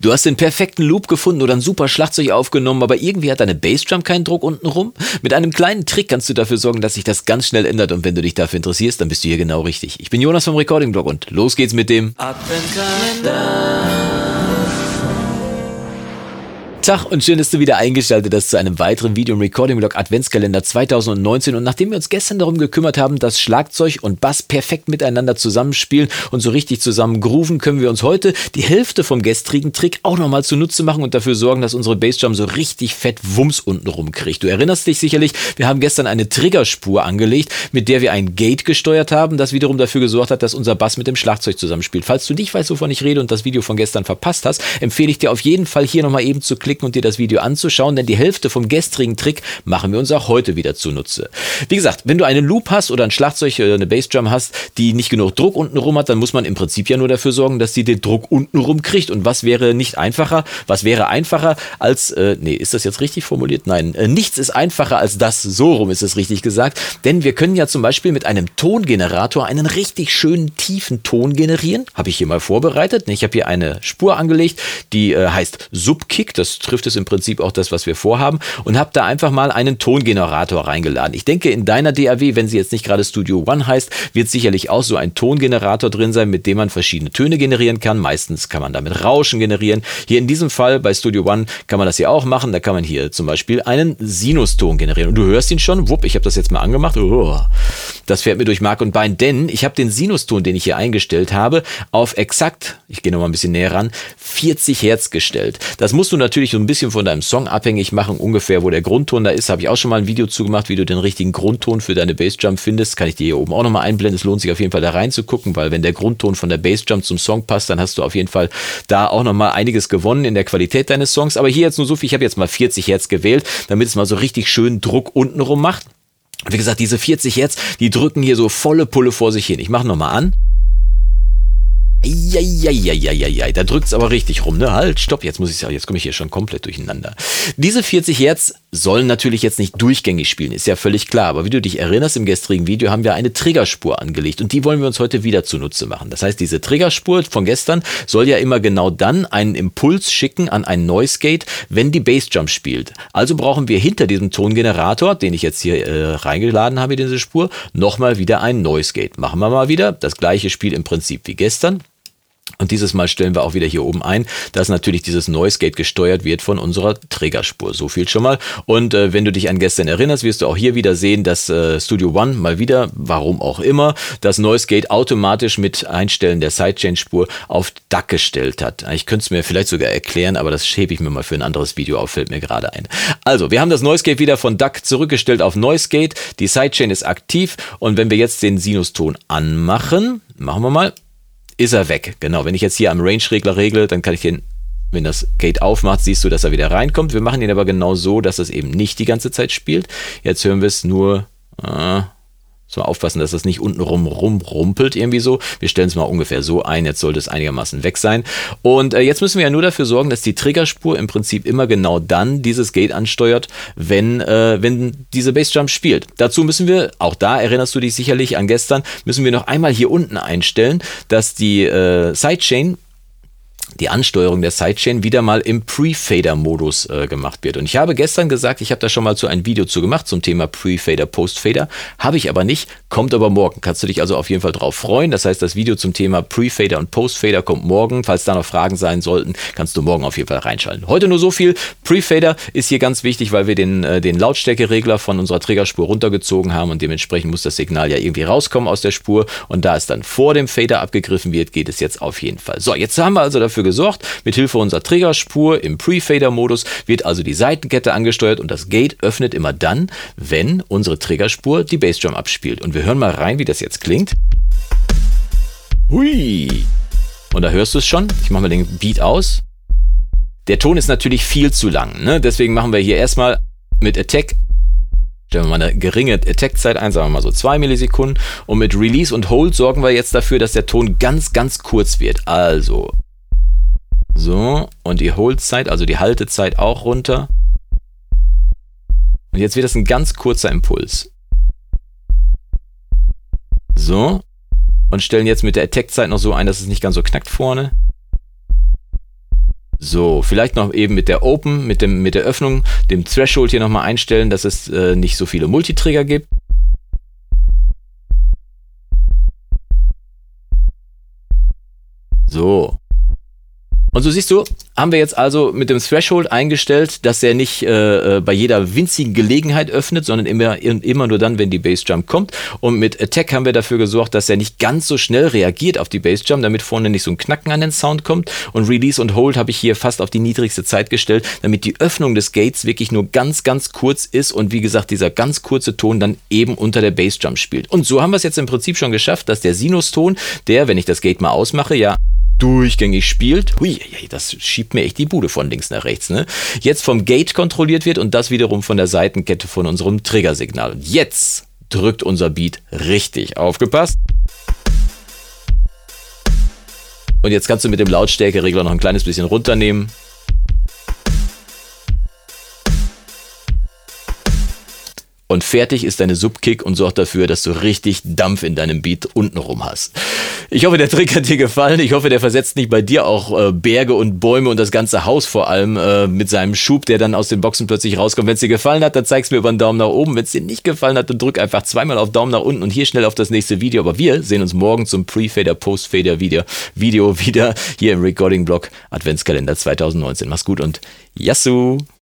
Du hast den perfekten Loop gefunden oder ein super Schlagzeug aufgenommen, aber irgendwie hat deine Bassdrum keinen Druck unten rum? Mit einem kleinen Trick kannst du dafür sorgen, dass sich das ganz schnell ändert und wenn du dich dafür interessierst, dann bist du hier genau richtig. Ich bin Jonas vom Recording Blog und los geht's mit dem Adventkalender. Tag und schön, dass du wieder eingeschaltet hast zu einem weiteren Video im Recording Blog Adventskalender 2019. Und nachdem wir uns gestern darum gekümmert haben, dass Schlagzeug und Bass perfekt miteinander zusammenspielen und so richtig zusammen grooven, können wir uns heute die Hälfte vom gestrigen Trick auch nochmal zunutze machen und dafür sorgen, dass unsere Bassdrum so richtig fett Wumms unten rumkriegt. Du erinnerst dich sicherlich, wir haben gestern eine Triggerspur angelegt, mit der wir ein Gate gesteuert haben, das wiederum dafür gesorgt hat, dass unser Bass mit dem Schlagzeug zusammenspielt. Falls du nicht weißt, wovon ich rede und das Video von gestern verpasst hast, empfehle ich dir auf jeden Fall hier nochmal eben zu klicken klicken und dir das Video anzuschauen, denn die Hälfte vom gestrigen Trick machen wir uns auch heute wieder zunutze. Wie gesagt, wenn du einen Loop hast oder ein Schlagzeug oder eine Bassdrum hast, die nicht genug Druck unten rum hat, dann muss man im Prinzip ja nur dafür sorgen, dass sie den Druck unten rum kriegt. Und was wäre nicht einfacher? Was wäre einfacher als, äh, nee, ist das jetzt richtig formuliert? Nein, äh, nichts ist einfacher als das. So rum ist es richtig gesagt. Denn wir können ja zum Beispiel mit einem Tongenerator einen richtig schönen tiefen Ton generieren. Habe ich hier mal vorbereitet. Ich habe hier eine Spur angelegt, die äh, heißt Subkick. Das trifft es im Prinzip auch das, was wir vorhaben und habe da einfach mal einen Tongenerator reingeladen. Ich denke, in deiner DAW, wenn sie jetzt nicht gerade Studio One heißt, wird sicherlich auch so ein Tongenerator drin sein, mit dem man verschiedene Töne generieren kann. Meistens kann man damit Rauschen generieren. Hier in diesem Fall bei Studio One kann man das ja auch machen. Da kann man hier zum Beispiel einen Sinuston generieren. Und du hörst ihn schon. Wupp, ich habe das jetzt mal angemacht. Oh, das fährt mir durch Mark und Bein, denn ich habe den Sinuston, den ich hier eingestellt habe, auf exakt, ich gehe noch mal ein bisschen näher ran, 40 Hertz gestellt. Das musst du natürlich so ein bisschen von deinem Song abhängig machen, ungefähr wo der Grundton da ist. Habe ich auch schon mal ein Video zu gemacht, wie du den richtigen Grundton für deine Bassjump findest. Kann ich dir hier oben auch nochmal einblenden. Es lohnt sich auf jeden Fall da reinzugucken, weil wenn der Grundton von der Bassjump zum Song passt, dann hast du auf jeden Fall da auch nochmal einiges gewonnen in der Qualität deines Songs. Aber hier jetzt nur so viel, ich habe jetzt mal 40 Hertz gewählt, damit es mal so richtig schön Druck untenrum macht. Wie gesagt, diese 40 Hertz, die drücken hier so volle Pulle vor sich hin. Ich mache nochmal an. Eieieiei, da drückt es aber richtig rum, ne? Halt, stopp, jetzt muss ich ja, jetzt komme ich hier schon komplett durcheinander. Diese 40 Hertz sollen natürlich jetzt nicht durchgängig spielen, ist ja völlig klar. Aber wie du dich erinnerst, im gestrigen Video haben wir eine Triggerspur angelegt und die wollen wir uns heute wieder zunutze machen. Das heißt, diese Triggerspur von gestern soll ja immer genau dann einen Impuls schicken an ein Noise Gate, wenn die Bassjump spielt. Also brauchen wir hinter diesem Tongenerator, den ich jetzt hier äh, reingeladen habe, diese Spur, nochmal wieder ein Noise Gate. Machen wir mal wieder das gleiche Spiel im Prinzip wie gestern. Und dieses Mal stellen wir auch wieder hier oben ein, dass natürlich dieses Noise Gate gesteuert wird von unserer Trägerspur. So viel schon mal. Und äh, wenn du dich an gestern erinnerst, wirst du auch hier wieder sehen, dass äh, Studio One mal wieder, warum auch immer, das Noise Gate automatisch mit Einstellen der Sidechain-Spur auf DAC gestellt hat. Ich könnte es mir vielleicht sogar erklären, aber das hebe ich mir mal für ein anderes Video auf, fällt mir gerade ein. Also, wir haben das Noise Gate wieder von DAC zurückgestellt auf Noise Gate. Die Sidechain ist aktiv und wenn wir jetzt den Sinuston anmachen, machen wir mal, ist er weg. Genau, wenn ich jetzt hier am Range-Regler regle, dann kann ich den, wenn das Gate aufmacht, siehst du, dass er wieder reinkommt. Wir machen ihn aber genau so, dass es eben nicht die ganze Zeit spielt. Jetzt hören wir es nur, äh, so aufpassen, dass das nicht unten rum rumrumpelt irgendwie so. Wir stellen es mal ungefähr so ein. Jetzt sollte es einigermaßen weg sein. Und äh, jetzt müssen wir ja nur dafür sorgen, dass die Triggerspur im Prinzip immer genau dann dieses Gate ansteuert, wenn, äh, wenn diese Bassdrum spielt. Dazu müssen wir, auch da erinnerst du dich sicherlich an gestern, müssen wir noch einmal hier unten einstellen, dass die äh, Sidechain die Ansteuerung der Sidechain wieder mal im Pre-Fader-Modus äh, gemacht wird. Und ich habe gestern gesagt, ich habe da schon mal zu ein Video zu gemacht zum Thema Pre-Fader, Post-Fader. Habe ich aber nicht, kommt aber morgen. Kannst du dich also auf jeden Fall drauf freuen. Das heißt, das Video zum Thema Pre-Fader und Post-Fader kommt morgen. Falls da noch Fragen sein sollten, kannst du morgen auf jeden Fall reinschalten. Heute nur so viel. Pre-Fader ist hier ganz wichtig, weil wir den, äh, den Lautstärkeregler von unserer Triggerspur runtergezogen haben und dementsprechend muss das Signal ja irgendwie rauskommen aus der Spur. Und da es dann vor dem Fader abgegriffen wird, geht es jetzt auf jeden Fall. So, jetzt haben wir also dafür gesorgt. Mit Hilfe unserer Triggerspur im Pre-Fader-Modus wird also die Seitenkette angesteuert und das Gate öffnet immer dann, wenn unsere Triggerspur die Bassdrum abspielt. Und wir hören mal rein, wie das jetzt klingt. Hui! Und da hörst du es schon. Ich mache mal den Beat aus. Der Ton ist natürlich viel zu lang. Ne? Deswegen machen wir hier erstmal mit Attack Stellen wir mal eine geringe Attack-Zeit ein, sagen wir mal so zwei Millisekunden. Und mit Release und Hold sorgen wir jetzt dafür, dass der Ton ganz, ganz kurz wird. Also so, und die Hold-Zeit, also die Haltezeit auch runter. Und jetzt wird das ein ganz kurzer Impuls. So, und stellen jetzt mit der Attack-Zeit noch so ein, dass es nicht ganz so knackt vorne. So, vielleicht noch eben mit der Open, mit, dem, mit der Öffnung, dem Threshold hier nochmal einstellen, dass es äh, nicht so viele Multitrigger gibt. So. Und so siehst du, haben wir jetzt also mit dem Threshold eingestellt, dass er nicht äh, äh, bei jeder winzigen Gelegenheit öffnet, sondern immer, immer nur dann, wenn die Bassjump kommt. Und mit Attack haben wir dafür gesorgt, dass er nicht ganz so schnell reagiert auf die Bassjump, damit vorne nicht so ein Knacken an den Sound kommt. Und Release und Hold habe ich hier fast auf die niedrigste Zeit gestellt, damit die Öffnung des Gates wirklich nur ganz, ganz kurz ist und wie gesagt, dieser ganz kurze Ton dann eben unter der Bassjump spielt. Und so haben wir es jetzt im Prinzip schon geschafft, dass der Sinuston, der, wenn ich das Gate mal ausmache, ja durchgängig spielt, hui, das schiebt mir echt die Bude von links nach rechts, ne? Jetzt vom Gate kontrolliert wird und das wiederum von der Seitenkette von unserem Triggersignal. Und jetzt drückt unser Beat richtig. Aufgepasst. Und jetzt kannst du mit dem Lautstärkeregler noch ein kleines bisschen runternehmen. Und fertig ist deine Subkick und sorgt dafür, dass du richtig Dampf in deinem Beat untenrum hast. Ich hoffe, der Trick hat dir gefallen. Ich hoffe, der versetzt nicht bei dir auch äh, Berge und Bäume und das ganze Haus vor allem äh, mit seinem Schub, der dann aus den Boxen plötzlich rauskommt. Wenn es dir gefallen hat, dann zeig's mir über einen Daumen nach oben. Wenn es dir nicht gefallen hat, dann drück einfach zweimal auf Daumen nach unten und hier schnell auf das nächste Video. Aber wir sehen uns morgen zum Pre-Fader, Post-Fader Video, Video wieder hier im Recording-Blog Adventskalender 2019. Mach's gut und Yassou!